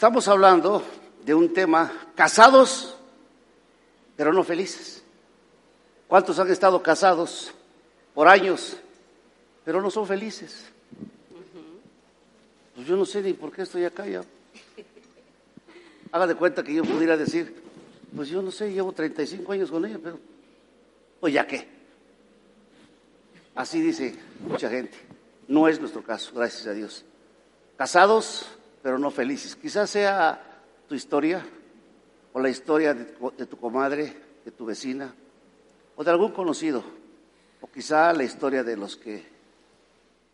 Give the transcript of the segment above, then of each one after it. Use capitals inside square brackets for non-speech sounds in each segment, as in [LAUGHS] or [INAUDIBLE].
estamos hablando de un tema, casados, pero no felices. ¿Cuántos han estado casados por años, pero no son felices? Pues yo no sé ni por qué estoy acá ya. Haga de cuenta que yo pudiera decir, pues yo no sé, llevo 35 años con ella, pero pues ya qué. Así dice mucha gente. No es nuestro caso, gracias a Dios. Casados, pero no felices. Quizás sea tu historia o la historia de, tu comadre, de tu vecina o de algún conocido. O quizá la historia de los que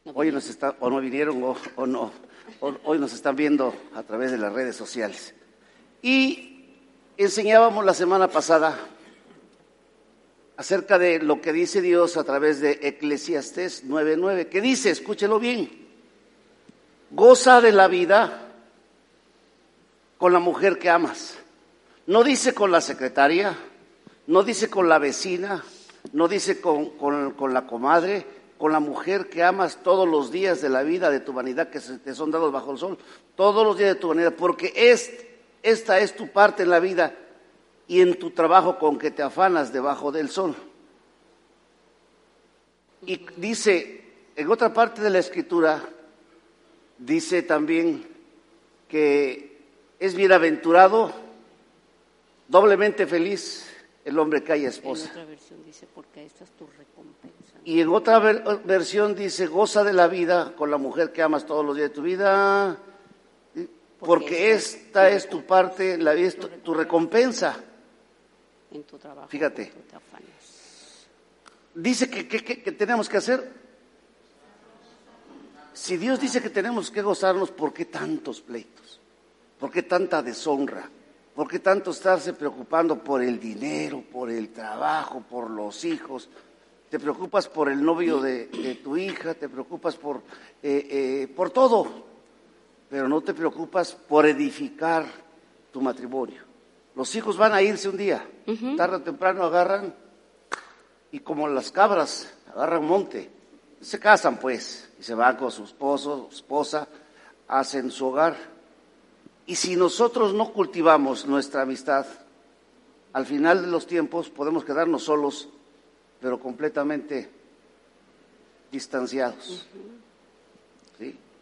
hoy nos están, o no vinieron o, no, hoy nos están viendo a través de las redes sociales. Y enseñábamos la semana pasada acerca de lo que dice Dios a través de Eclesiastés 9:9, que dice, escúchelo bien, goza de la vida con la mujer que amas. No dice con la secretaria, no dice con la vecina, no dice con, con, la comadre, con la mujer que amas todos los días de la vida, de tu vanidad que te son dados bajo el sol, todos los días de tu vanidad, porque es, esta es tu parte en la vida y en tu trabajo con que te afanas debajo del sol. Y dice, en otra parte de la escritura, dice también que es bienaventurado, doblemente feliz el hombre que haya esposa. En otra versión dice, porque esta es tu recompensa. Y en otra versión dice, goza de la vida con la mujer que amas todos los días de tu vida, porque, esta es tu parte, la vida es tu recompensa en tu trabajo. Fíjate. Dice que, que, tenemos que hacer. Si Dios dice que tenemos que gozarnos, ¿por qué tantos pleitos? ¿Por qué tanta deshonra? ¿Por qué tanto estarse preocupando por el dinero, por el trabajo, por los hijos? Te preocupas por el novio de, tu hija, te preocupas por, eh, eh, por todo, pero no te preocupas por edificar tu matrimonio. Los hijos van a irse un día, tarde o temprano agarran y como las cabras agarran monte, se casan pues y se van con su esposo, su esposa, hacen su hogar. Y si nosotros no cultivamos nuestra amistad, al final de los tiempos podemos quedarnos solos, pero completamente distanciados.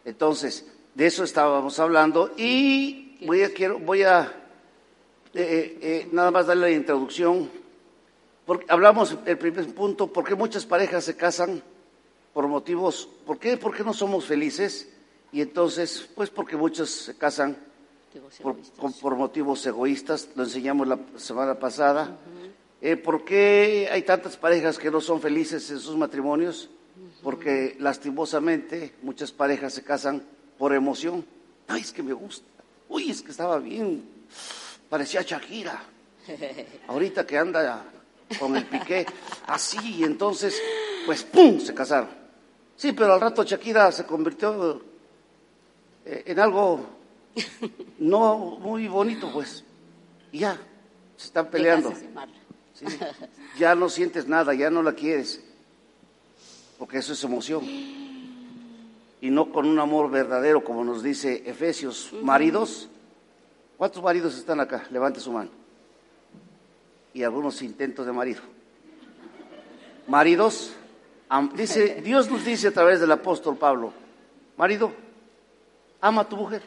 Entonces, de eso estábamos hablando y voy a, quiero, voy a eh, eh, eh, nada más darle la introducción. Porque hablamos el primer punto, ¿por qué muchas parejas se casan por motivos, ¿por qué, ¿por qué no somos felices? Y entonces, pues porque muchos se casan por, motivos egoístas, lo enseñamos la semana pasada. ¿Por qué hay tantas parejas que no son felices en sus matrimonios? Porque lastimosamente muchas parejas se casan por emoción. Ay, es que me gusta. Uy, es que estaba bien parecía Shakira. [LAUGHS] Ahorita que anda con el piqué así, y entonces, pues ¡pum! se casaron. Sí, pero al rato Shakira se convirtió eh, en algo [LAUGHS] no muy bonito, pues. Y ya, se están peleando. ya no sientes nada, ya no la quieres. Porque eso es emoción. Y no con un amor verdadero, como nos dice Efesios. Maridos, ¿Cuántos maridos están acá? Levante su mano. Y algunos intentos de marido. Maridos, dice, [LAUGHS] Dios nos dice a través del apóstol Pablo, marido, ama a tu mujer.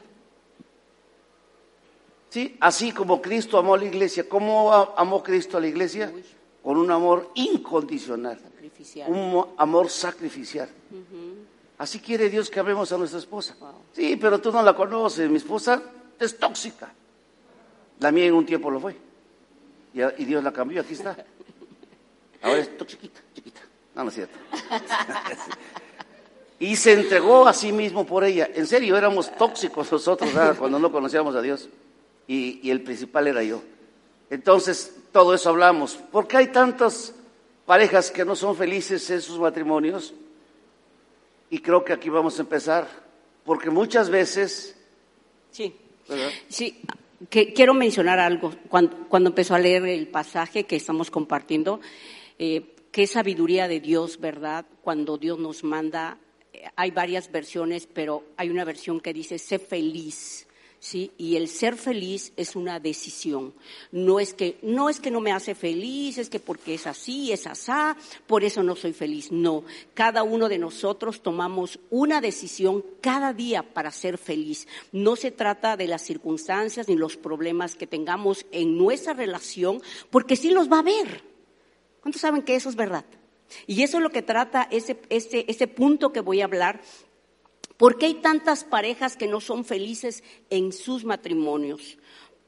¿Sí? Así como Cristo amó a la iglesia. ¿Cómo amó Cristo a la iglesia? Con un amor incondicional. Un amor sacrificial. Así quiere Dios que amemos a nuestra esposa. Sí, pero tú no la conoces. Mi esposa es tóxica. La mía en un tiempo lo fue. Y, Dios la cambió, aquí está. [LAUGHS] Ahora es chiquita, chiquita. No, no es cierto. [LAUGHS] y se entregó a sí mismo por ella. En serio, éramos tóxicos nosotros [LAUGHS] cuando no conocíamos a Dios. Y, y el principal era yo. Entonces, todo eso hablamos. ¿Por qué hay tantas parejas que no son felices en sus matrimonios? Y creo que aquí vamos a empezar. Porque muchas veces... Sí. Sí, que, quiero mencionar algo. Cuando, empezó a leer el pasaje que estamos compartiendo, eh, qué sabiduría de Dios, ¿verdad? Cuando Dios nos manda, eh, hay varias versiones, pero hay una versión que dice, sé feliz, ¿sí? Y el ser feliz es una decisión. No es que no es que no me hace feliz, es que porque es así, es asá, por eso no soy feliz. No, cada uno de nosotros tomamos una decisión cada día para ser feliz. No se trata de las circunstancias ni los problemas que tengamos en nuestra relación, porque sí los va a haber. ¿Cuántos saben que eso es verdad? Y eso es lo que trata ese, ese, ese punto que voy a hablar ¿Por qué hay tantas parejas que no son felices en sus matrimonios?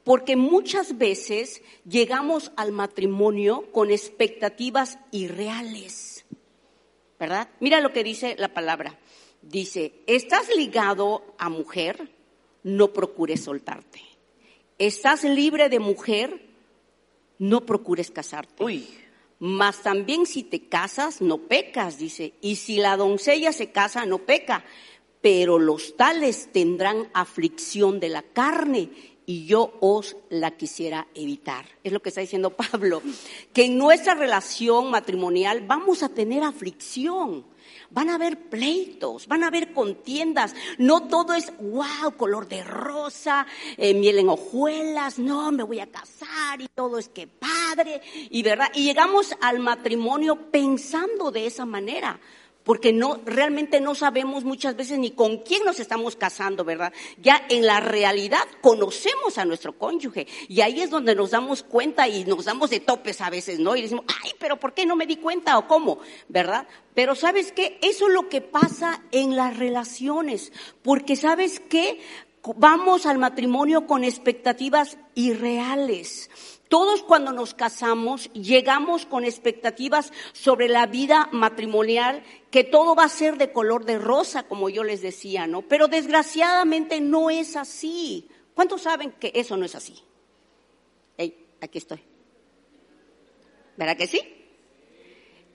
Porque muchas veces llegamos al matrimonio con expectativas irreales, ¿verdad? Mira lo que dice la palabra. Dice, estás ligado a mujer, no procures soltarte. Estás libre de mujer, no procures casarte. Uy. Mas también si te casas, no pecas, dice. Y si la doncella se casa, no peca pero los tales tendrán aflicción de la carne y yo os la quisiera evitar. Es lo que está diciendo [LAUGHS] Pablo, que en nuestra relación matrimonial vamos a tener aflicción. Van a haber pleitos, van a haber contiendas. No todo es, wow, color de rosa, eh, miel en hojuelas, no, me voy a casar y todo es que padre. Y verdad, y llegamos al matrimonio pensando de esa manera porque no realmente no sabemos muchas veces ni con quién nos estamos casando, ¿verdad? Ya en la realidad conocemos a nuestro cónyuge y ahí es donde nos damos cuenta y nos damos de topes a veces, ¿no? Y decimos, "Ay, pero ¿por qué no me di cuenta o cómo?", ¿verdad? Pero ¿sabes qué? Eso es lo que pasa en las relaciones, porque ¿sabes qué? Vamos al matrimonio con expectativas irreales. Todos cuando nos casamos llegamos con expectativas sobre la vida matrimonial, que todo va a ser de color de rosa, como yo les decía, ¿no? Pero desgraciadamente no es así. ¿Cuántos saben que eso no es así? Hey, aquí estoy. ¿Verdad que sí?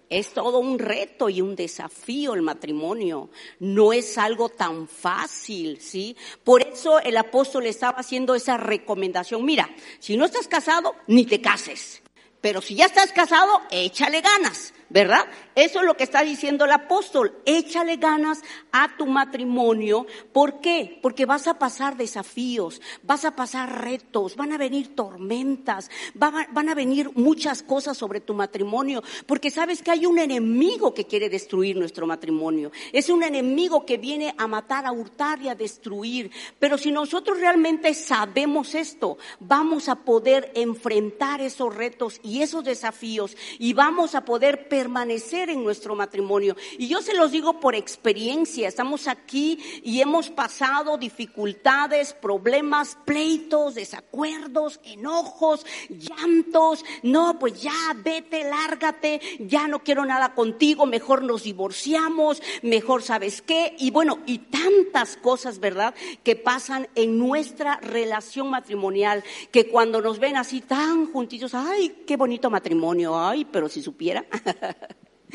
Es todo un reto y un desafío el matrimonio. No es algo tan fácil, ¿sí? Por eso el apóstol estaba haciendo esa recomendación. Mira, si no estás casado, ni te cases. Pero si ya estás casado, échale ganas. ¿Verdad? Eso es lo que está diciendo el apóstol. Échale ganas a tu matrimonio. ¿Por qué? Porque vas a pasar desafíos, vas a pasar retos, van a venir tormentas, van a venir muchas cosas sobre tu matrimonio. Porque sabes que hay un enemigo que quiere destruir nuestro matrimonio. Es un enemigo que viene a matar, a hurtar y a destruir. Pero si nosotros realmente sabemos esto, vamos a poder enfrentar esos retos y esos desafíos y vamos a poder permanecer en nuestro matrimonio. Y yo se los digo por experiencia, estamos aquí y hemos pasado dificultades, problemas, pleitos, desacuerdos, enojos, llantos. No, pues ya, vete, lárgate, ya no quiero nada contigo, mejor nos divorciamos, mejor sabes qué. Y bueno, y tantas cosas, ¿verdad?, que pasan en nuestra relación matrimonial, que cuando nos ven así tan juntitos, ay, qué bonito matrimonio, ay, pero si supiera. [LAUGHS]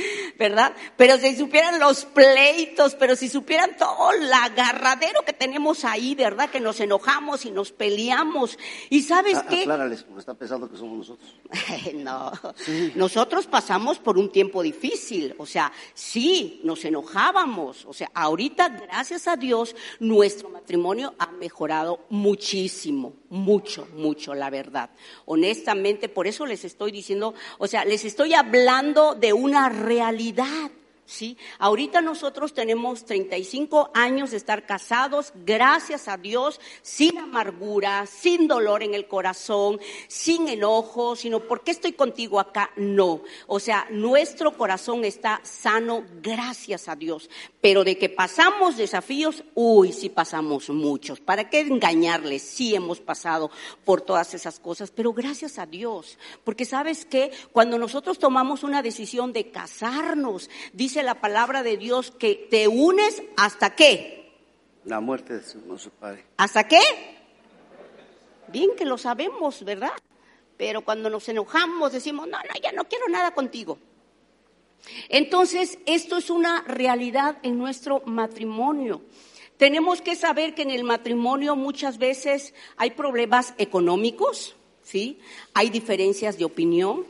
[LAUGHS] ¿verdad? Pero si supieran los pleitos, pero si supieran todo el agarradero que tenemos ahí, ¿verdad? Que nos enojamos y nos peleamos. ¿Y sabes ah, qué? Aclárales, porque está pensando que somos nosotros. [LAUGHS] no, nosotros pasamos por un tiempo difícil, o sea, sí, nos enojábamos, o sea, ahorita, gracias a Dios, nuestro matrimonio ha mejorado muchísimo, mucho, mucho, la verdad. Honestamente, por eso les estoy diciendo, o sea, les estoy hablando de una realidad. ¿Sí? Ahorita nosotros tenemos 35 años de estar casados, gracias a Dios, sin amargura, sin dolor en el corazón, sin enojo, sino ¿por qué estoy contigo acá? No. O sea, nuestro corazón está sano, gracias a Dios. Pero de que pasamos desafíos, uy, sí pasamos muchos. ¿Para qué engañarles? Sí hemos pasado por todas esas cosas, pero gracias a Dios. Porque sabes que cuando nosotros tomamos una decisión de casarnos, dice la palabra de Dios que te unes hasta qué? La muerte de su, padre. ¿Hasta qué? Bien que lo sabemos, ¿verdad? Pero cuando nos enojamos decimos, no, no, ya no quiero nada contigo. Entonces, esto es una realidad en nuestro matrimonio. Tenemos que saber que en el matrimonio muchas veces hay problemas económicos, ¿sí? Hay diferencias de opinión,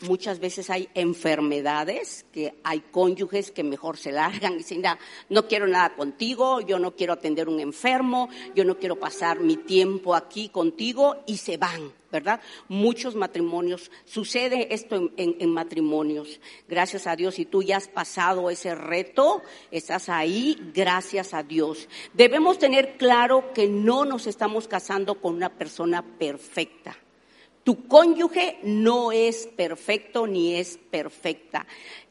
Muchas veces hay enfermedades que hay cónyuges que mejor se largan y [LAUGHS] dicen, no quiero nada contigo, yo no quiero atender un enfermo, yo no quiero pasar mi tiempo aquí contigo y se van, ¿verdad? Muchos matrimonios, sucede esto en, en matrimonios. Gracias a Dios, y tú ya has pasado ese reto, estás ahí, gracias a Dios. Debemos tener claro que no nos estamos casando con una persona perfecta tu cónyuge no es perfecto ni es perfecta.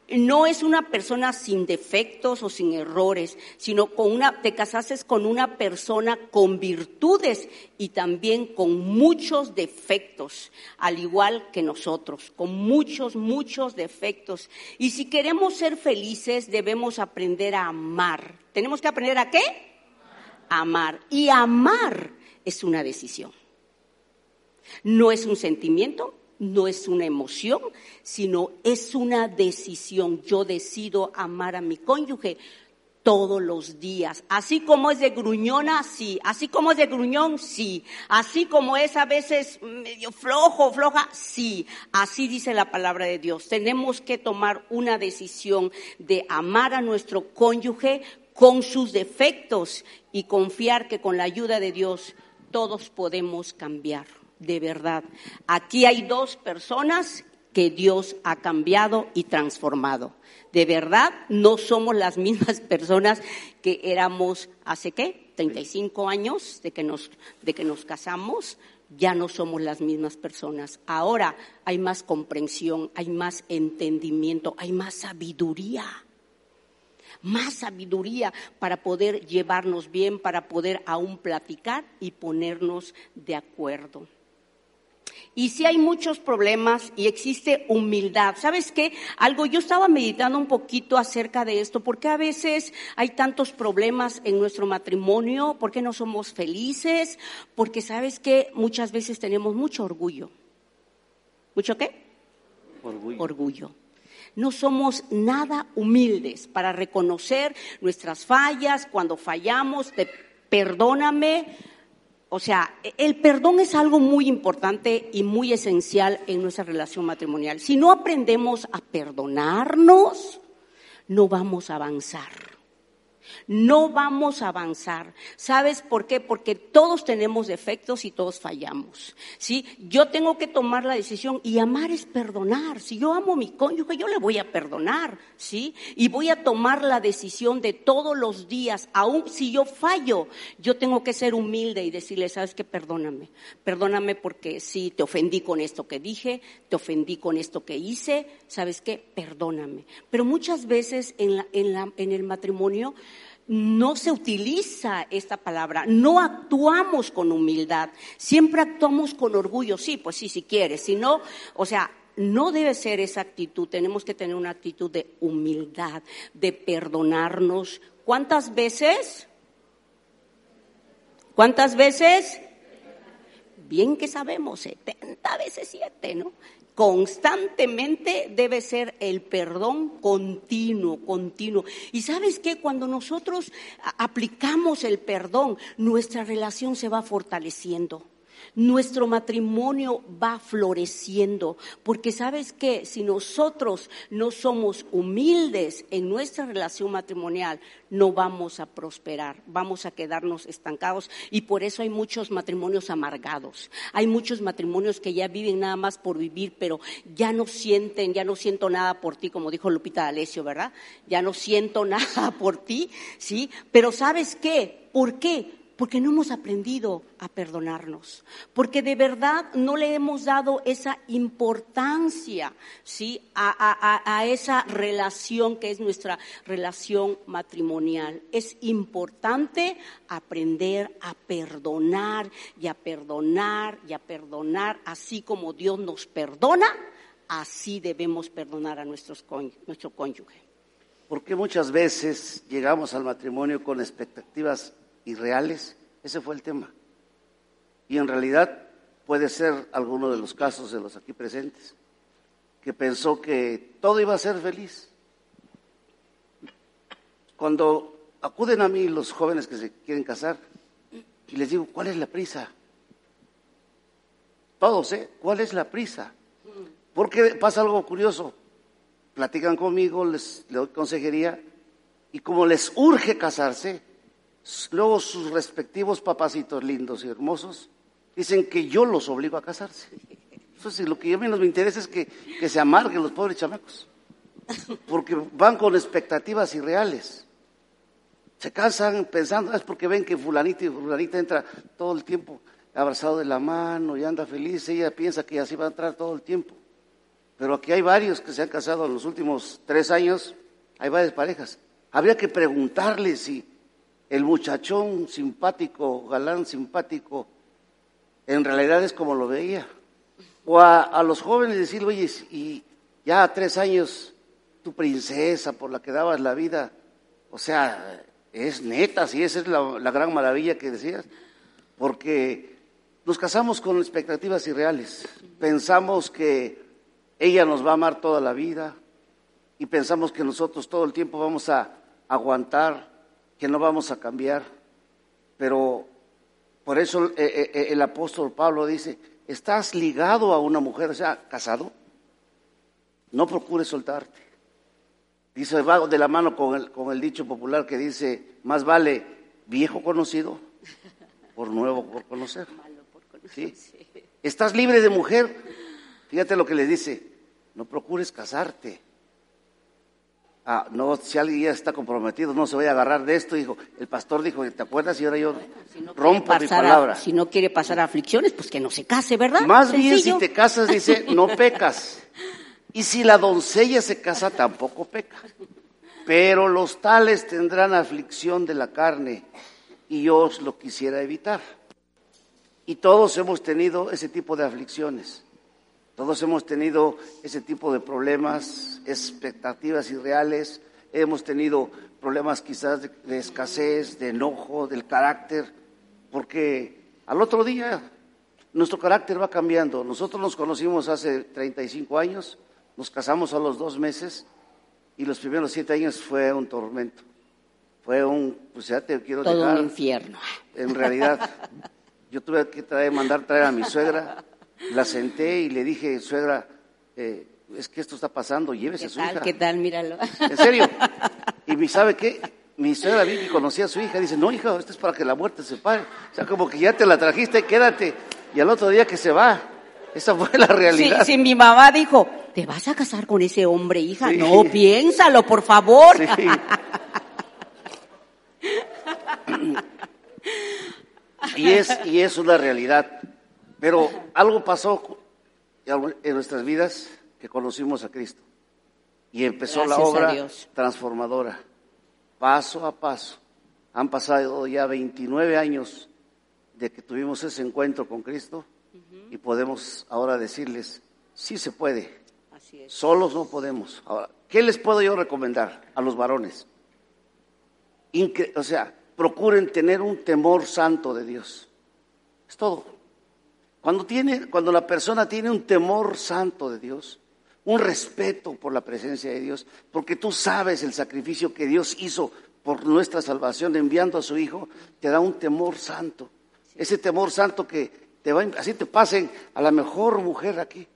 No es una persona sin defectos o sin errores, sino con una, te casaste con una persona con virtudes y también con muchos defectos, al igual que nosotros, con muchos, muchos defectos. Y si queremos ser felices, debemos aprender a amar. ¿Tenemos que aprender a qué? Amar. Y amar es una decisión. No es un sentimiento, no es una emoción, sino es una decisión. Yo decido amar a mi cónyuge todos los días. Así como es de gruñona, sí. Así como es de gruñón, sí. Así como es a veces medio flojo, floja, sí. Así dice la palabra de Dios. Tenemos que tomar una decisión de amar a nuestro cónyuge con sus defectos y confiar que con la ayuda de Dios todos podemos cambiar de verdad. Aquí hay dos personas que Dios ha cambiado y transformado. De verdad, no somos las mismas [LAUGHS] personas que éramos hace qué, 35 años de que nos, de que nos casamos, ya no somos las mismas personas. Ahora hay más comprensión, hay más entendimiento, hay más sabiduría. Más sabiduría para poder llevarnos bien, para poder aún platicar y ponernos de acuerdo. Y si hay muchos problemas y existe humildad. ¿Sabes qué? Algo, yo estaba meditando un poquito acerca de esto, porque a veces hay tantos problemas en nuestro matrimonio, porque no somos felices, porque sabes que muchas veces tenemos mucho orgullo. ¿Mucho qué? Orgullo. Orgullo. No somos nada humildes para reconocer nuestras fallas, cuando fallamos, perdóname, o sea, el perdón es algo muy importante y muy esencial en nuestra relación matrimonial. Si no aprendemos a perdonarnos, no vamos a avanzar no vamos a avanzar. ¿Sabes por qué? Porque todos tenemos defectos y todos fallamos. ¿Sí? Yo tengo que tomar la decisión y amar es perdonar. Si yo amo a mi cónyuge, yo le voy a perdonar, ¿sí? Y voy a tomar la decisión de todos los días, aun si yo fallo, yo tengo que ser humilde y decirle, ¿sabes qué? Perdóname. Perdóname porque sí, te ofendí con esto que dije, te ofendí con esto que hice, ¿sabes qué? Perdóname. Pero muchas veces en, en el matrimonio no se utiliza esta palabra, no actuamos con humildad, siempre actuamos con orgullo, sí, pues sí, si quieres, si no, o sea, no debe ser esa actitud, tenemos que tener una actitud de humildad, de perdonarnos. ¿Cuántas veces? ¿Cuántas veces? Bien que sabemos, 70 veces 7, ¿no? Constantemente debe ser el perdón continuo, continuo. Y sabes que cuando nosotros aplicamos el perdón, nuestra relación se va fortaleciendo nuestro matrimonio va floreciendo, porque sabes que si nosotros no somos humildes en nuestra relación matrimonial, no vamos a prosperar, vamos a quedarnos estancados y por eso hay muchos matrimonios amargados. Hay muchos matrimonios que ya viven nada más por vivir, pero ya no sienten, ya no siento nada por ti, como dijo Lupita D'Alessio, ¿verdad? Ya no siento [LAUGHS] nada por ti, ¿sí? Pero ¿sabes qué? ¿Por qué? Porque no hemos aprendido a perdonarnos, porque de verdad no le hemos dado esa importancia ¿sí? a, esa relación que es nuestra relación matrimonial. Es importante aprender a perdonar y a perdonar y a perdonar, así como Dios nos perdona, así debemos perdonar a nuestros, nuestro cónyuge. Porque muchas veces llegamos al matrimonio con expectativas irreales, ese fue el tema. Y en realidad puede ser alguno de los casos de los aquí presentes, que pensó que todo iba a ser feliz. Cuando acuden a mí los jóvenes que se quieren casar, y les digo, ¿cuál es la prisa? Todos, ¿eh? ¿Cuál es la prisa? Porque pasa algo curioso. Platican conmigo, les, doy consejería, y como les urge casarse, luego sus respectivos papacitos lindos y hermosos dicen que yo los obligo a casarse. Entonces, lo que a mí me interesa es que, que se amarguen los pobres chamacos, porque van con expectativas irreales. Se casan pensando, es porque ven que fulanita y fulanita entra todo el tiempo abrazado de la mano y anda feliz, ella piensa que así va a entrar todo el tiempo. Pero aquí hay varios que se han casado en los últimos tres años, hay varias parejas. Habría que preguntarle si el muchachón simpático, galán simpático, en realidad es como lo veía. O a, los jóvenes decirle, oye, y ya a tres años tu princesa por la que dabas la vida, o sea, es neta, si esa es la, la gran maravilla que decías, porque nos casamos con expectativas irreales. Pensamos que ella nos va a amar toda la vida y pensamos que nosotros todo el tiempo vamos a aguantar, que no vamos a cambiar. Pero por eso eh, eh, eh, el apóstol Pablo dice, estás ligado a una mujer, o sea, casado, no procures soltarte. Dice, va de la mano con el, con el dicho popular que dice, más vale viejo conocido por nuevo por conocer. ¿Sí? Estás libre de mujer. Fíjate lo que le dice, no procures casarte. Ah, no, si alguien ya está comprometido, no se vaya a agarrar de esto, dijo. El pastor dijo, ¿te acuerdas? Y ahora yo rompo mi palabra. si no quiere pasar aflicciones, pues que no se case, ¿verdad? Más bien, si te casas, dice, no [LAUGHS] pecas. Y si la doncella se casa, tampoco peca. Pero los tales tendrán aflicción de la carne, y yo os lo quisiera evitar. Y todos hemos tenido ese tipo de aflicciones. Todos hemos tenido ese tipo de problemas, expectativas irreales, hemos tenido problemas quizás de, escasez, de enojo, del carácter, porque al otro día nuestro carácter va cambiando. Nosotros nos conocimos hace 35 años, nos casamos a los dos meses y los primeros siete años fue un tormento. Fue un, pues ya te quiero Todo un infierno. En realidad, [LAUGHS] yo tuve que traer, mandar traer a mi suegra la senté y le dije, suegra, eh, es que esto está pasando, llévese a su hija. ¿Qué tal? Míralo. En serio. Y mi, ¿sabe qué? Mi suegra vi que conocía a su hija, dice, no, hija, esto es para que la muerte se pare. O sea, como que ya te la trajiste, quédate. Y al otro día que se va. Esa fue la realidad. Sí, sí, mi mamá dijo, ¿te vas a casar con ese hombre, hija? No, piénsalo, por favor. Sí. [LAUGHS] y, es, y es una realidad. Pero algo pasó en nuestras vidas que conocimos a Cristo. Y empezó la obra transformadora, paso a paso. Han pasado ya 29 años de que tuvimos ese encuentro con Cristo y podemos ahora decirles, sí se puede, solos no podemos. Ahora, ¿qué les puedo yo recomendar a los varones? o sea, procuren tener un temor santo de Dios. Es todo. Cuando, tiene, cuando la persona tiene un temor santo de Dios, un respeto por la presencia de Dios, porque tú sabes el sacrificio que Dios hizo por nuestra salvación enviando a su Hijo, te da un temor santo. Ese temor santo que te va, así te pasen a la mejor mujer aquí,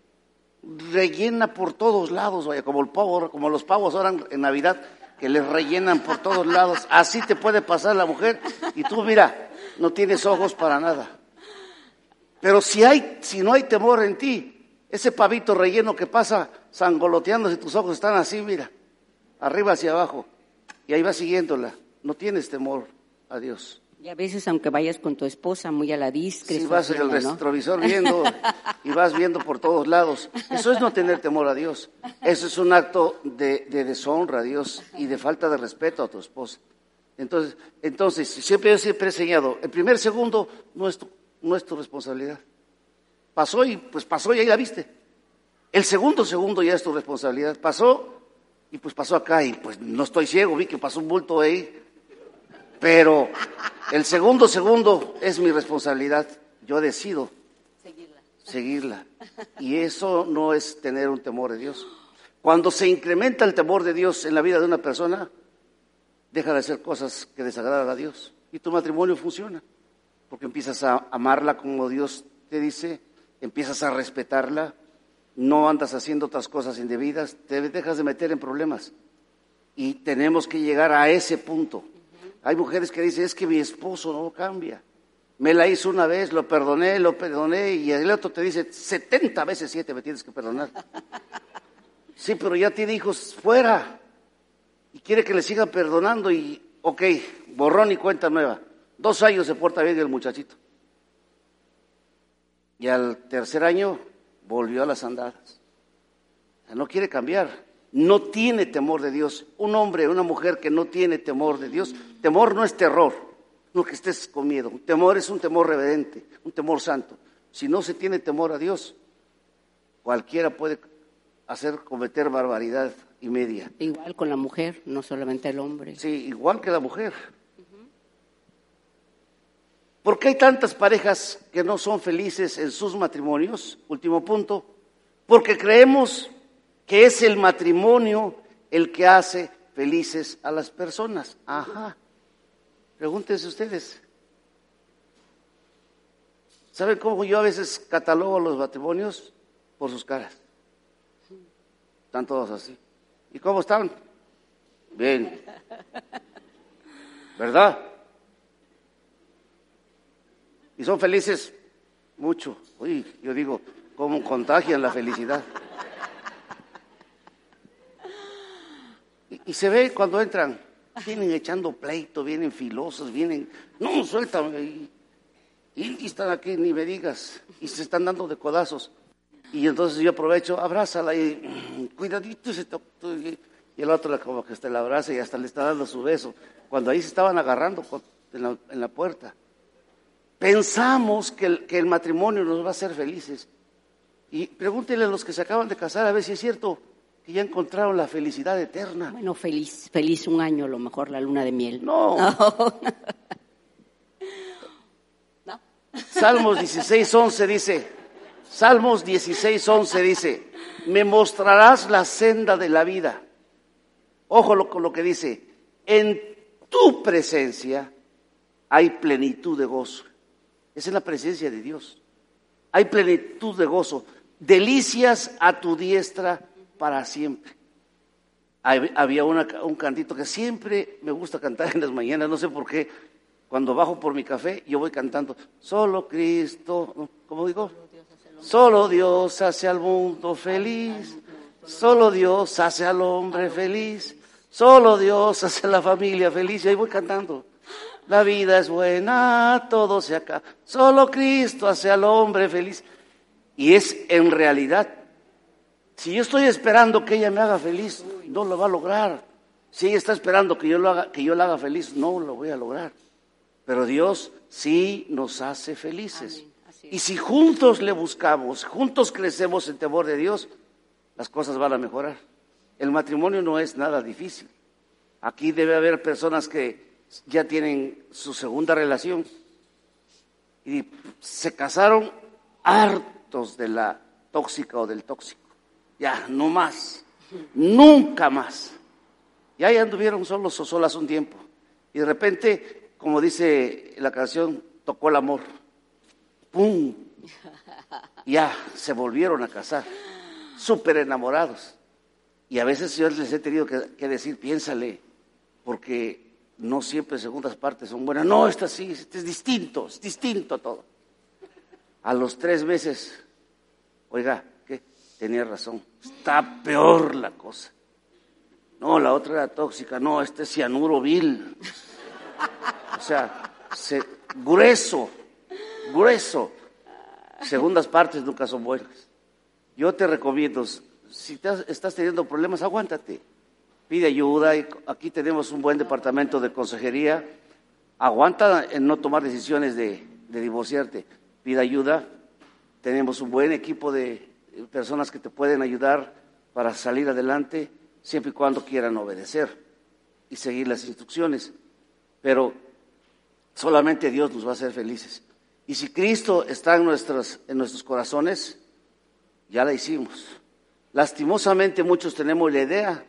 rellena por todos lados, vaya, como el pavo, como los pavos ahora en Navidad, que les rellenan por todos lados, así te puede pasar la mujer y tú mira, no tienes ojos para nada. Pero si, hay, si no hay temor en ti, ese pavito relleno que pasa sangoloteando, si tus ojos están así, mira, arriba hacia abajo, y ahí va siguiéndola, no tienes temor a Dios. Y a veces, aunque vayas con tu esposa muy a la discreta. Si vas en el retrovisor [LAUGHS] viendo y vas viendo por todos lados, eso es no tener temor a Dios. Eso es un acto de, deshonra a Dios y de falta de respeto a tu esposa. Entonces, entonces siempre yo siempre he enseñado, el primer segundo no es tu, no es tu responsabilidad. Pasó y pues pasó y ahí la viste. El segundo segundo ya es tu responsabilidad. Pasó y pues pasó acá y pues no estoy ciego, vi que pasó un bulto ahí. Pero el segundo segundo es mi responsabilidad. Yo decido seguirla. seguirla. Y eso no es tener un temor de Dios. Cuando se incrementa el temor de Dios en la vida de una persona, deja de hacer cosas que desagradan a Dios y tu matrimonio funciona porque empiezas a amarla como Dios te dice, empiezas a respetarla, no andas haciendo otras cosas indebidas, te dejas de meter en problemas. Y tenemos que llegar a ese punto. Hay mujeres que dicen, es que mi esposo no cambia. Me la hizo una vez, lo perdoné, lo perdoné, y el otro te dice, 70 veces siete me tienes que perdonar. [LAUGHS] Sí, pero ya tiene hijos fuera. Y quiere que le sigan perdonando y, ok, borrón y cuenta nueva. Dos años se porta bien el muchachito. Y al tercer año volvió a las andadas. no quiere cambiar. No tiene temor de Dios. Un hombre, una mujer que no tiene temor de Dios. Temor no es terror, no que estés con miedo. Temor es un temor reverente, un temor santo. Si no se tiene temor a Dios, cualquiera puede hacer cometer barbaridad y media. Igual con la mujer, no solamente el hombre. Sí, igual que la mujer. ¿Por qué hay tantas parejas que no son felices en sus matrimonios? Último punto. Porque creemos que es el matrimonio el que hace felices a las personas. Ajá. Pregúntense ustedes. ¿Saben cómo yo a veces catalogo los matrimonios? Por sus caras. Están todos así. ¿Y cómo están? Bien. ¿Verdad? Y son felices mucho. Uy, yo digo, ¿cómo contagian la felicidad? Y, se ve cuando entran, vienen echando pleito, vienen filosos, vienen, no, suéltame. Y, y, están aquí, ni me digas, y se están dando de codazos. Y entonces yo aprovecho, abrázala y cuidadito. Y el otro como que está la abraza y hasta le está dando su beso. Cuando ahí se estaban agarrando en la puerta. Pensamos que el, que el matrimonio nos va a hacer felices. Y pregúntenle a los que se acaban de casar a ver si es cierto que ya encontraron la felicidad eterna. Bueno, feliz, feliz un año a lo mejor la luna de miel. No. [LAUGHS] no. Salmos 16, 11 dice, Salmos 16, 11 dice, me mostrarás la senda de la vida. Ojo con lo que dice, en tu presencia hay plenitud de gozo. Es la presencia de Dios. Hay plenitud de gozo, delicias a tu diestra para siempre. Había un cantito que siempre me gusta cantar en las mañanas, no sé por qué. Cuando bajo por mi café, yo voy cantando, solo Cristo, ¿cómo digo? Solo Dios hace al mundo feliz, solo Dios hace al hombre feliz, solo Dios hace a la familia feliz. Y ahí voy cantando. La vida es buena, todo se acaba. Solo Cristo hace al hombre feliz. Y es en realidad, si yo estoy esperando que ella me haga feliz, no lo va a lograr. Si ella está esperando que yo, lo haga, que yo la haga feliz, no lo voy a lograr. Pero Dios sí nos hace felices. Y si juntos le buscamos, juntos crecemos en temor de Dios, las cosas van a mejorar. El matrimonio no es nada difícil. Aquí debe haber personas que ya tienen su segunda relación y se casaron hartos de la tóxica o del tóxico. Ya, no más, nunca más. Y ahí anduvieron solos o solas un tiempo. Y de repente, como dice la canción, tocó el amor. ¡Pum! Ya, se volvieron a casar, súper enamorados. Y a veces yo les he tenido que decir, piénsale, porque no siempre segundas partes son buenas. No, esta sí, este es distinto, es distinto todo. A los tres meses, oiga, ¿qué? Tenía razón, está peor la cosa. No, la otra era tóxica, no, este es cianuro vil. O sea, grueso, grueso. Segundas partes nunca son buenas. Yo te recomiendo, si estás teniendo problemas, aguántate pide ayuda. Y aquí tenemos un buen departamento de consejería. Aguanta en no tomar decisiones de, divorciarte. Pide ayuda. Tenemos un buen equipo de personas que te pueden ayudar para salir adelante, siempre y cuando quieran obedecer y seguir las instrucciones. Pero solamente Dios nos va a hacer felices. Y si Cristo está en, nuestros, en nuestros corazones, ya la hicimos. Lastimosamente muchos tenemos la idea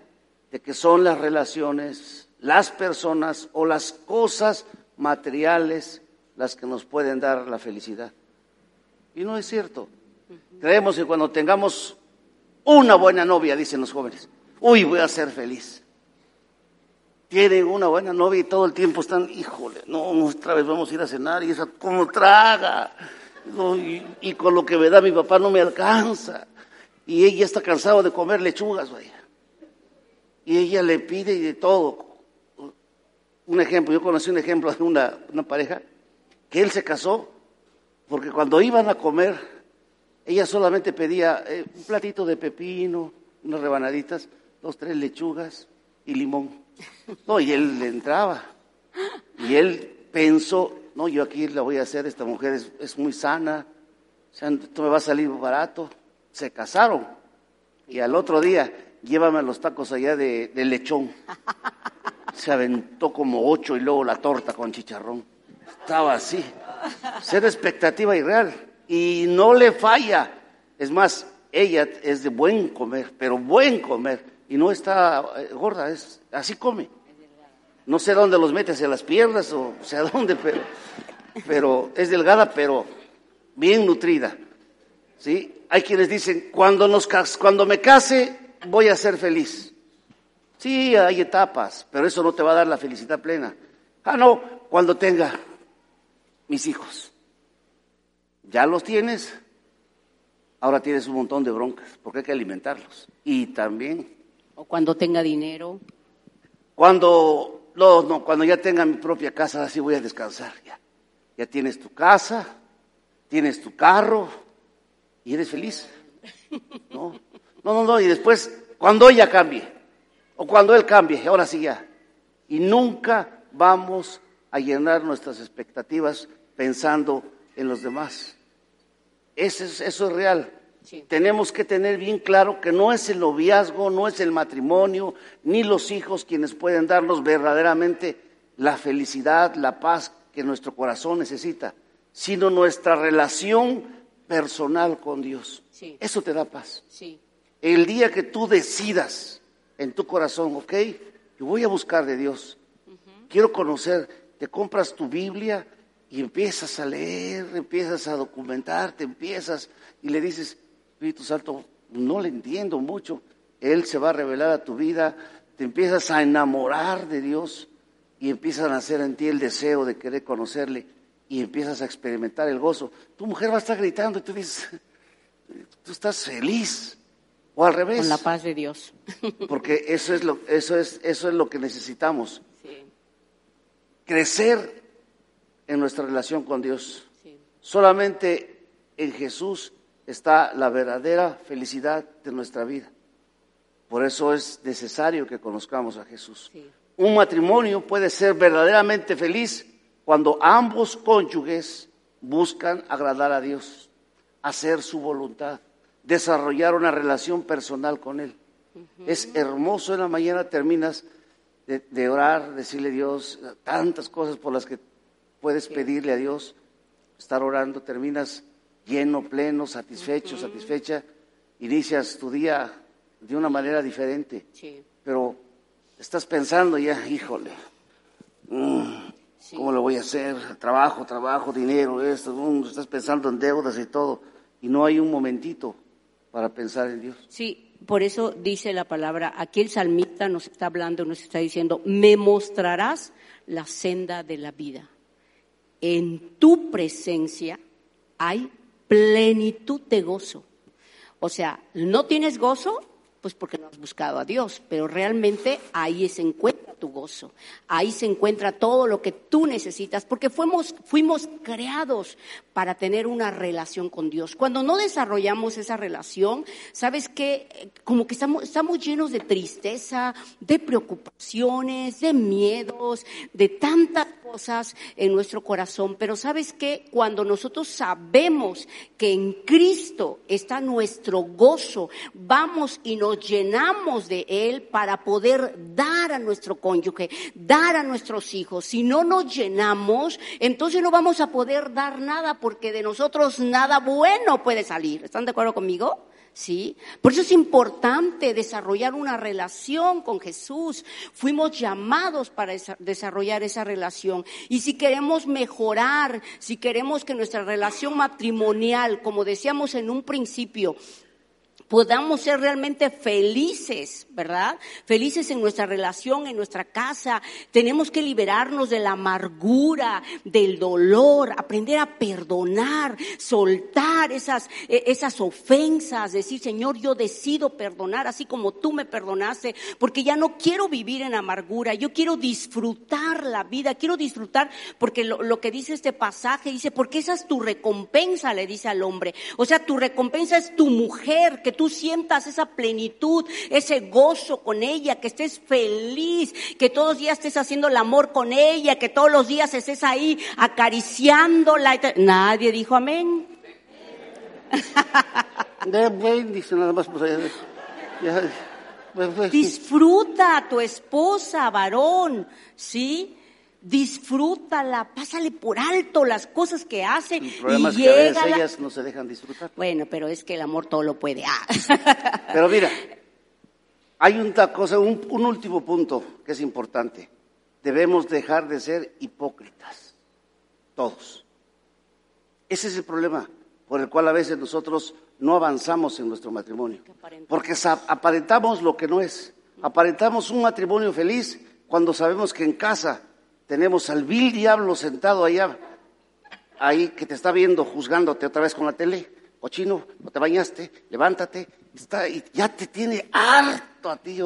de que son las relaciones, las personas o las cosas materiales las que nos pueden dar la felicidad. Y no es cierto. Creemos que cuando tengamos Una buena novia, dicen los jóvenes. Uy, voy a ser feliz. Tienen una buena novia y todo el tiempo están, híjole, no, otra vez vamos a ir a cenar y esa como traga. y, con lo que me da mi papá no me alcanza. Y ella está cansado de comer lechugas, vaya. Y ella le pide y de todo. Un ejemplo, yo conocí un ejemplo de una, una pareja que él se casó porque cuando iban a comer, ella solamente pedía eh, un platito de pepino, unas rebanaditas, dos, tres lechugas y limón. No, y él le entraba. Y él pensó, no, yo aquí la voy a hacer, esta mujer es, muy sana, o sea, esto me va a salir barato. Se casaron. Y al otro día, llévame los tacos allá de, lechón. Se aventó como ocho y luego la torta con chicharrón. Estaba así. Ser expectativa irreal. Y no le falla. Es más, ella es de buen comer, pero buen comer. Y no está eh, gorda, es así come. No sé dónde los mete, hacia las piernas o sea dónde, pero, pero es delgada, pero bien nutrida. ¿Sí? Hay quienes dicen, cuando, nos, cuando me case voy a ser feliz. Sí, hay etapas, pero eso no te va a dar la felicidad plena. Ah, no, cuando tenga mis hijos. Ya los tienes, ahora tienes un montón de broncas, porque hay que alimentarlos. Y también... O cuando tenga dinero. Cuando, no, no, cuando ya tenga mi propia casa, así voy a descansar. Ya, ya tienes tu casa, tienes tu carro y eres feliz. No, no, no, no. y después, cuando ella cambie, o cuando él cambie, ahora sí ya. Y nunca vamos a llenar nuestras expectativas pensando en los demás. Eso es, eso es real. Tenemos que tener bien claro que no es el noviazgo, no es el matrimonio, ni los hijos quienes pueden darnos verdaderamente la felicidad, la paz que nuestro corazón necesita, sino nuestra relación personal con Dios. Eso te da paz. El día que tú decidas en tu corazón, ok, yo voy a buscar de Dios, quiero conocer, te compras tu Biblia, y empiezas a leer, empiezas a documentarte, empiezas y le dices, Espíritu Santo, no le entiendo mucho, Él se va a revelar a tu vida, te empiezas a enamorar de Dios y empiezas a nacer en ti el deseo de querer conocerle y empiezas a experimentar el gozo. Tu mujer va a estar gritando y tú dices, [LAUGHS] tú estás feliz. O al revés. Con la paz de Dios. [LAUGHS] Porque eso es lo, eso es, eso es lo que necesitamos. Crecer en nuestra relación con Dios. Solamente en Jesús está la verdadera felicidad de nuestra vida. Por eso es necesario que conozcamos a Jesús. Un matrimonio puede ser verdaderamente feliz cuando ambos cónyuges buscan agradar a Dios, hacer su voluntad, desarrollar una relación personal con Él. Es hermoso en la mañana terminas de, de, orar, decirle a Dios tantas cosas por las que puedes pedirle a Dios, estar orando, terminas lleno, pleno, satisfecho, satisfecha, inicias tu día de una manera diferente. Pero estás pensando ya, híjole, mm, ¿cómo lo voy a hacer? Trabajo, trabajo, dinero, esto, mm, estás pensando en deudas y todo, y no hay un momentito para pensar en Dios. Sí, por eso dice la palabra, aquí el salmista nos está hablando, nos está diciendo, me mostrarás la senda de la vida en tu presencia hay plenitud de gozo. O sea, ¿no tienes gozo? Pues porque no has buscado a Dios, pero realmente ahí se encuentra tu gozo, ahí se encuentra todo lo que tú necesitas, porque fuimos, fuimos creados para tener una relación con Dios. Cuando no desarrollamos esa relación, ¿sabes qué? Como que estamos, estamos llenos de tristeza, de preocupaciones, de miedos, de tantas cosas en nuestro corazón, pero ¿sabes qué? Cuando nosotros sabemos que en Cristo está nuestro gozo, vamos y nos llenamos de Él para poder dar a nuestro cónyuge, dar a nuestros hijos. Si no nos llenamos, entonces no vamos a poder dar nada porque de nosotros nada bueno puede salir. ¿Están de acuerdo conmigo? ¿sí? Por eso es importante desarrollar una relación con Jesús. Fuimos llamados para desarrollar esa relación. Y si queremos mejorar, si queremos que nuestra relación matrimonial, como decíamos en un principio, podamos ser realmente felices, ¿verdad? Felices en nuestra relación, en nuestra casa. Tenemos que liberarnos de la amargura, del dolor, aprender a perdonar, soltar esas, e, esas ofensas, decir, Señor, yo decido perdonar así como tú me perdonaste, porque ya no quiero vivir en amargura, yo quiero disfrutar la vida, quiero disfrutar, porque lo, que dice este pasaje, dice, porque esa es tu recompensa, le dice al hombre. O sea, tu recompensa es tu mujer, que tú sientas esa plenitud, ese gozo con ella, que estés feliz, que todos los días estés haciendo el amor con ella, que todos los días estés ahí acariciándola. Nadie dijo amén. [LAUGHS] dice nada más, Disfruta a tu esposa, varón, ¿sí? Disfrútala, pásale por alto las cosas que hace. El problema y es que a ellas no se dejan disfrutar. Bueno, pero es que el amor todo lo puede. Ah. [LAUGHS] Pero mira, hay una cosa, un, un último punto que es importante. Debemos dejar de ser hipócritas, todos. Ese es el problema por el cual a veces nosotros no avanzamos en nuestro matrimonio. Porque aparentamos lo que no es. Aparentamos un matrimonio feliz cuando sabemos que en casa tenemos al vil diablo sentado allá, ahí que te está viendo, juzgándote otra vez con la tele. Cochino, no te bañaste, levántate, está, y ya te tiene harto a ti,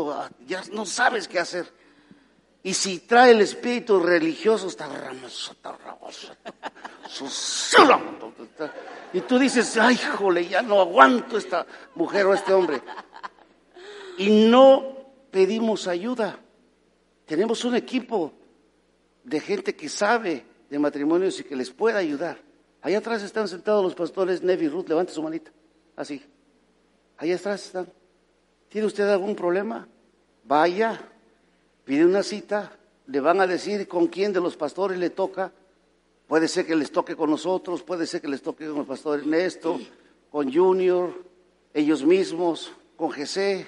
ya no sabes qué hacer. Y si trae el espíritu religioso, está y tú dices, ay, jole, ya no aguanto esta mujer o este hombre. Y no pedimos ayuda. Tenemos un equipo de gente que sabe de matrimonios y que les pueda ayudar. Allá atrás están sentados los pastores Nevi y Ruth, levante su manita, así. Allá atrás están. ¿Tiene usted algún problema? Vaya, pide una cita, le van a decir con quién de los pastores le toca. Puede ser que les toque con nosotros, puede ser que les toque con el pastor Ernesto, con Junior, ellos mismos, con Jesse.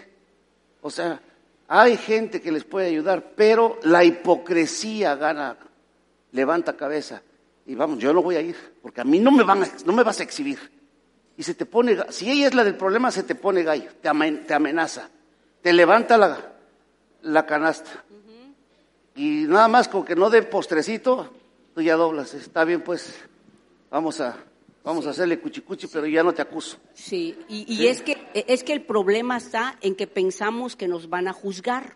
O sea, hay gente que les puede ayudar, pero la hipocresía gana, levanta cabeza. Y vamos, yo no voy a ir, porque a mí no me, van no me vas a exhibir. Y se te pone, si ella es la del problema, se te pone gallo, te, amenaza, te levanta la, la canasta. Y nada más con que no dé postrecito, tú ya doblas. Está bien, pues, vamos a, Vamos a hacerle cuchicuchi, pero ya no te acuso. Sí, y, y Es, que, es que el problema está en que pensamos que nos van a juzgar.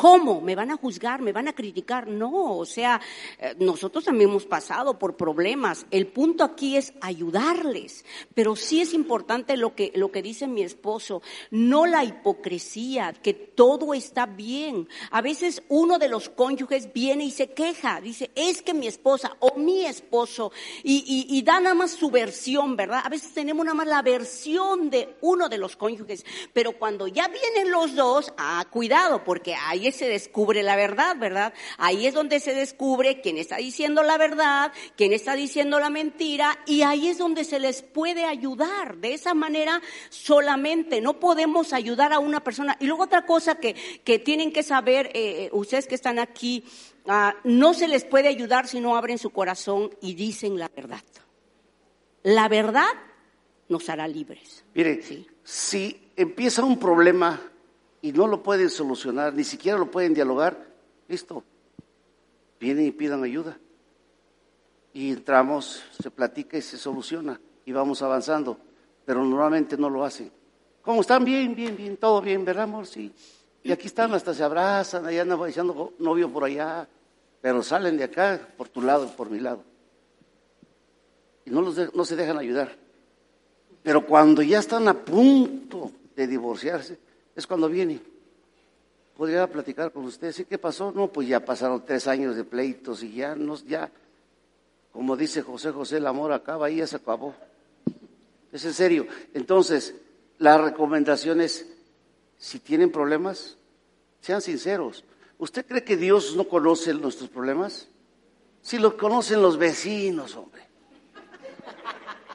¿Cómo? ¿Me van a juzgar? ¿Me van a criticar? No, o sea, eh, nosotros también hemos pasado por problemas. El punto aquí es ayudarles, pero sí es importante lo que, lo que dice mi esposo, no la hipocresía, que todo está bien. A veces uno de los cónyuges viene y se queja, dice, es que mi esposa o mi esposo, y, da nada más su versión, ¿verdad? A veces tenemos nada más la versión de uno de los cónyuges, pero cuando ya vienen los dos, ah, cuidado, porque ahí se descubre la verdad, ¿verdad? Ahí es donde se descubre quién está diciendo la verdad, quién está diciendo la mentira, y ahí es donde se les puede ayudar. De esa manera solamente no podemos ayudar a una persona. Y luego otra cosa que, que tienen que saber, eh, eh, ustedes que están aquí, ah, no se les puede ayudar si no abren su corazón y dicen la verdad. La verdad nos hará libres. Mire, si empieza un problema y no lo pueden solucionar, ni siquiera lo pueden dialogar, listo, vienen y pidan ayuda. Y entramos, se platica y se soluciona y vamos avanzando, pero normalmente no lo hacen. ¿Cómo están? Bien, bien, bien, todo bien, ¿verdad, amor? Sí. Y aquí están, hasta se abrazan, allá andan diciendo novio por allá, pero salen de acá por tu lado y por mi lado. Y no, los no se dejan ayudar. Pero cuando ya están a punto de divorciarse, es cuando viene. Podría platicar con usted, ¿sí qué pasó? No, pues ya pasaron tres años de pleitos y ya, no, ya, como dice José José, el amor acaba y ya se acabó. Es en serio. Entonces, la recomendación es, si tienen problemas, sean sinceros. ¿Usted cree que Dios no conoce nuestros problemas? Si lo conocen los vecinos, hombre.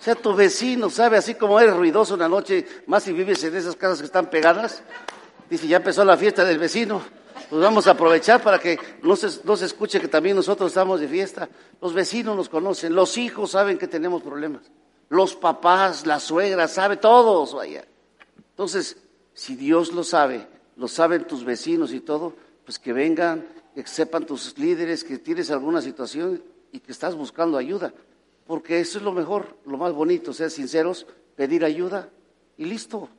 Sea, tu vecino sabe, así como eres ruidoso una noche, más si vives en esas casas que están pegadas, dice, ya empezó la fiesta del vecino, pues vamos a aprovechar para que no se, no se escuche que también nosotros estamos de fiesta. Los vecinos nos conocen, los hijos saben que tenemos problemas, los papás, la suegra, sabe todos, vaya. Entonces, si Dios lo sabe, lo saben tus vecinos y todo, pues que vengan, que sepan tus líderes que tienes alguna situación y que estás buscando ayuda. Porque eso es lo mejor, lo más bonito, ser sinceros, pedir ayuda y listo.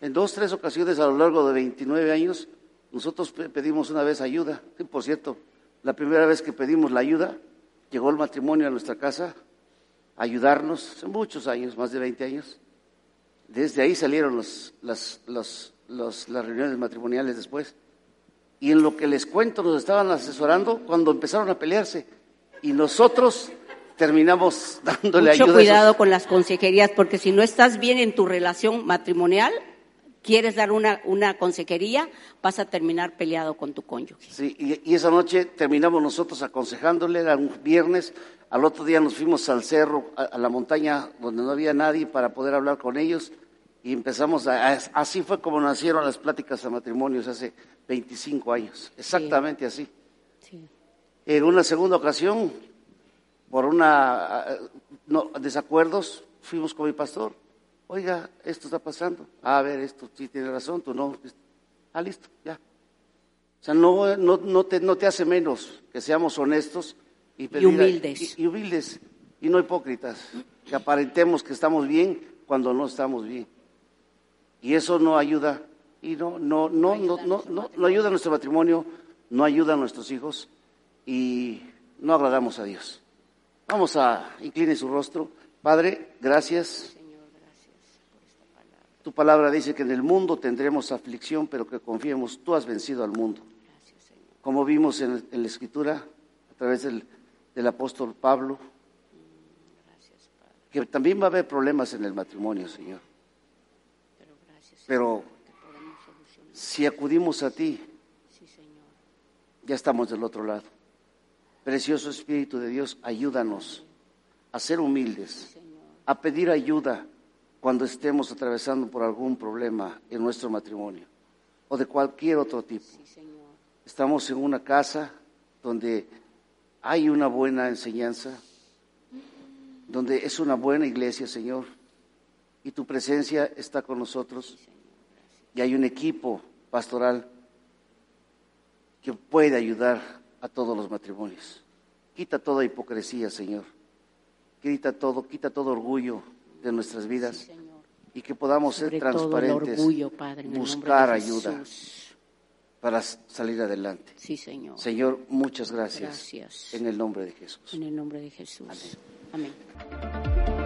En dos, tres ocasiones a lo largo de 29 años, nosotros pedimos una vez ayuda. Por cierto, la primera vez que pedimos la ayuda, llegó el matrimonio a nuestra casa a ayudarnos, muchos años, más de 20 años. Desde ahí salieron los, las, las reuniones matrimoniales después. Y en lo que les cuento, nos estaban asesorando cuando empezaron a pelearse. Y nosotros terminamos [LAUGHS] dándole Mucho ayuda. Mucho cuidado con las consejerías, porque si no estás bien en tu relación matrimonial, quieres dar una, una consejería, vas a terminar peleado con tu cónyuge. Sí, y, esa noche terminamos nosotros aconsejándole, era un viernes, al otro día nos fuimos al cerro, a, la montaña donde no había nadie para poder hablar con ellos y empezamos, a, así fue como nacieron las pláticas de matrimonios hace 25 años, exactamente así. Sí. En una segunda ocasión, por una no, desacuerdos, fuimos con mi pastor oiga, esto está pasando. A ver, esto sí tiene razón, tú no. Ah, listo, ya. O sea, no, no, no, te, no te hace menos que seamos honestos y, humildes. Y, humildes y no hipócritas, que aparentemos que estamos bien cuando no estamos bien. Y eso no ayuda, y no, no, no, no, no, no, no ayuda a nuestro matrimonio, no ayuda a nuestros hijos y no agradamos a Dios. Vamos a incline su rostro. Padre, gracias tu palabra dice que en el mundo tendremos aflicción, pero que confiemos, tú has vencido al mundo. Como vimos en, la escritura, a través del, apóstol Pablo, que también va a haber problemas en el matrimonio, Señor. Pero si acudimos a ti, ya estamos del otro lado. Precioso Espíritu de Dios, ayúdanos a ser humildes, a pedir ayuda cuando estemos atravesando por algún problema en nuestro matrimonio o de cualquier otro tipo. Estamos en una casa donde hay una buena enseñanza, donde es una buena iglesia, Señor, y tu presencia está con nosotros. Y hay un equipo pastoral que puede ayudar a todos los matrimonios. Quita toda hipocresía, Señor. Quita todo, quita todo orgullo de nuestras vidas y que podamos ser transparentes, buscar ayuda para salir adelante. Sí, Señor. Señor, muchas gracias. En el nombre de Jesús. En el nombre de Jesús. Amén.